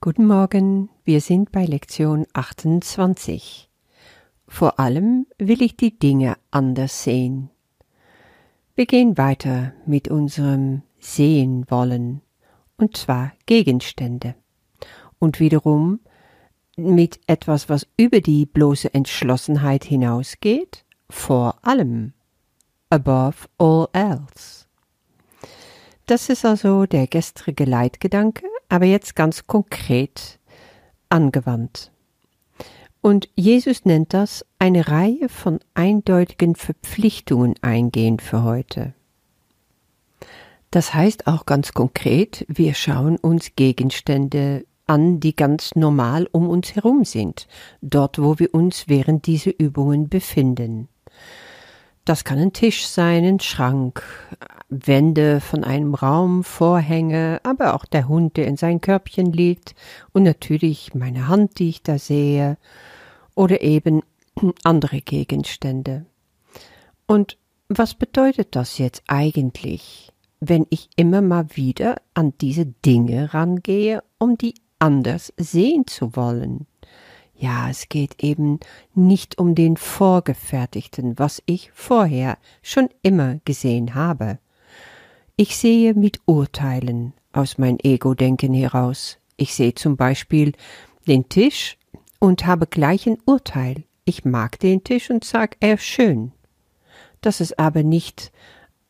Guten Morgen, wir sind bei Lektion 28. Vor allem will ich die Dinge anders sehen. Wir gehen weiter mit unserem Sehen wollen, und zwar Gegenstände. Und wiederum mit etwas, was über die bloße Entschlossenheit hinausgeht, vor allem, above all else. Das ist also der gestrige Leitgedanke, aber jetzt ganz konkret angewandt. Und Jesus nennt das eine Reihe von eindeutigen Verpflichtungen eingehen für heute. Das heißt auch ganz konkret, wir schauen uns Gegenstände an, die ganz normal um uns herum sind, dort wo wir uns während dieser Übungen befinden. Das kann ein Tisch sein, ein Schrank, Wände von einem Raum, Vorhänge, aber auch der Hund, der in sein Körbchen liegt und natürlich meine Hand, die ich da sehe, oder eben andere Gegenstände. Und was bedeutet das jetzt eigentlich, wenn ich immer mal wieder an diese Dinge rangehe, um die anders sehen zu wollen? Ja, es geht eben nicht um den Vorgefertigten, was ich vorher schon immer gesehen habe. Ich sehe mit Urteilen aus mein Ego-Denken heraus. Ich sehe zum Beispiel den Tisch und habe gleich ein Urteil. Ich mag den Tisch und sag, er ist schön. Das ist aber nicht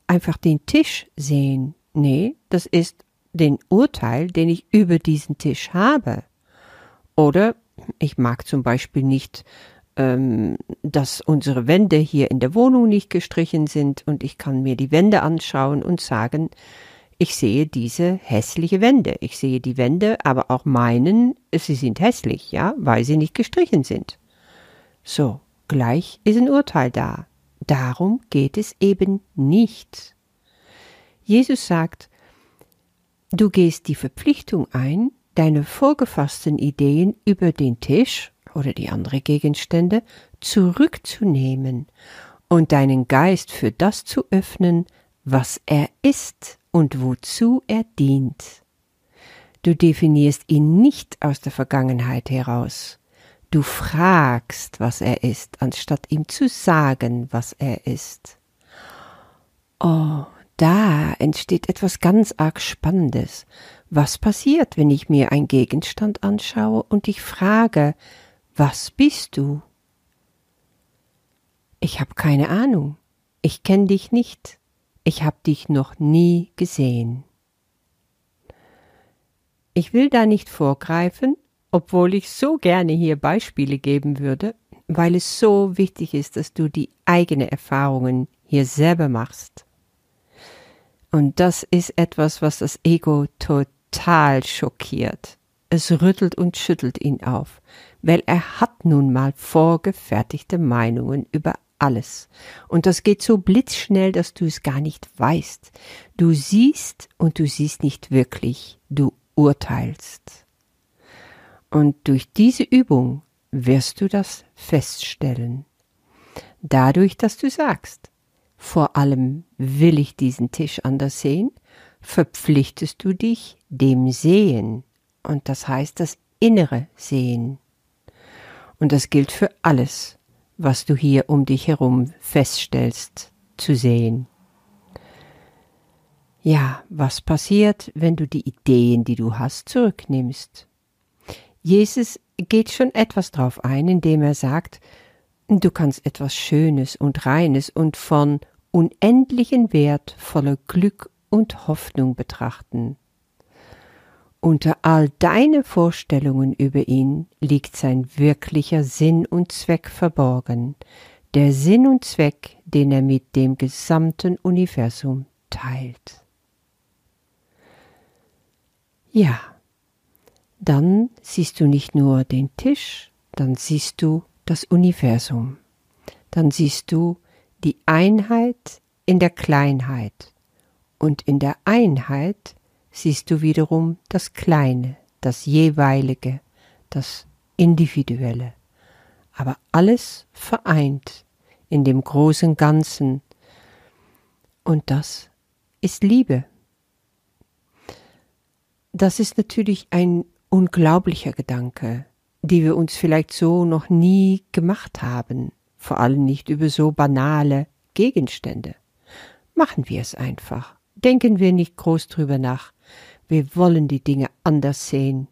einfach den Tisch sehen. Nee, das ist den Urteil, den ich über diesen Tisch habe. Oder ich mag zum Beispiel nicht, dass unsere Wände hier in der Wohnung nicht gestrichen sind und ich kann mir die Wände anschauen und sagen, ich sehe diese hässliche Wände. Ich sehe die Wände, aber auch meinen, sie sind hässlich, ja, weil sie nicht gestrichen sind. So, gleich ist ein Urteil da. Darum geht es eben nicht. Jesus sagt, du gehst die Verpflichtung ein, deine vorgefassten Ideen über den Tisch oder die anderen Gegenstände zurückzunehmen und deinen Geist für das zu öffnen, was er ist und wozu er dient. Du definierst ihn nicht aus der Vergangenheit heraus. Du fragst, was er ist, anstatt ihm zu sagen, was er ist. Oh, da entsteht etwas ganz arg Spannendes. Was passiert, wenn ich mir einen Gegenstand anschaue und ich frage, was bist du? Ich habe keine Ahnung. Ich kenne dich nicht. Ich habe dich noch nie gesehen. Ich will da nicht vorgreifen, obwohl ich so gerne hier Beispiele geben würde, weil es so wichtig ist, dass du die eigenen Erfahrungen hier selber machst. Und das ist etwas, was das Ego total schockiert. Es rüttelt und schüttelt ihn auf, weil er hat nun mal vorgefertigte Meinungen über alles. Und das geht so blitzschnell, dass du es gar nicht weißt. Du siehst und du siehst nicht wirklich, du urteilst. Und durch diese Übung wirst du das feststellen. Dadurch, dass du sagst, vor allem will ich diesen Tisch anders sehen, verpflichtest du dich dem Sehen, und das heißt das innere Sehen. Und das gilt für alles, was du hier um dich herum feststellst, zu sehen. Ja, was passiert, wenn du die Ideen, die du hast, zurücknimmst? Jesus geht schon etwas drauf ein, indem er sagt, Du kannst etwas Schönes und Reines und von unendlichen Wert voller Glück und Hoffnung betrachten. Unter all deine Vorstellungen über ihn liegt sein wirklicher Sinn und Zweck verborgen, der Sinn und Zweck, den er mit dem gesamten Universum teilt. Ja, dann siehst du nicht nur den Tisch, dann siehst du das Universum. Dann siehst du die Einheit in der Kleinheit. Und in der Einheit siehst du wiederum das Kleine, das Jeweilige, das Individuelle. Aber alles vereint in dem großen Ganzen. Und das ist Liebe. Das ist natürlich ein unglaublicher Gedanke, die wir uns vielleicht so noch nie gemacht haben, vor allem nicht über so banale Gegenstände. Machen wir es einfach. Denken wir nicht groß drüber nach. Wir wollen die Dinge anders sehen.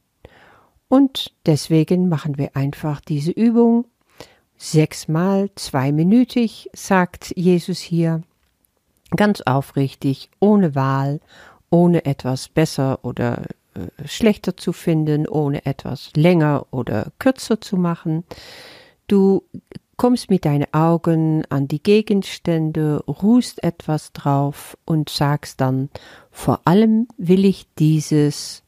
Und deswegen machen wir einfach diese Übung. Sechsmal zweiminütig, sagt Jesus hier. Ganz aufrichtig, ohne Wahl, ohne etwas besser oder äh, schlechter zu finden, ohne etwas länger oder kürzer zu machen. Du kommst mit deinen Augen an die Gegenstände, ruhst etwas drauf und sagst dann, vor allem will ich dieses,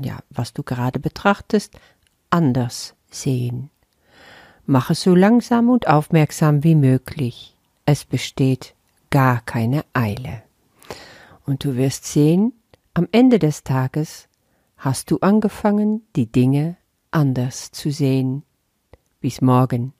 ja, was du gerade betrachtest, anders sehen. Mach es so langsam und aufmerksam wie möglich. Es besteht gar keine Eile. Und du wirst sehen, am Ende des Tages hast du angefangen, die Dinge anders zu sehen. Bis morgen.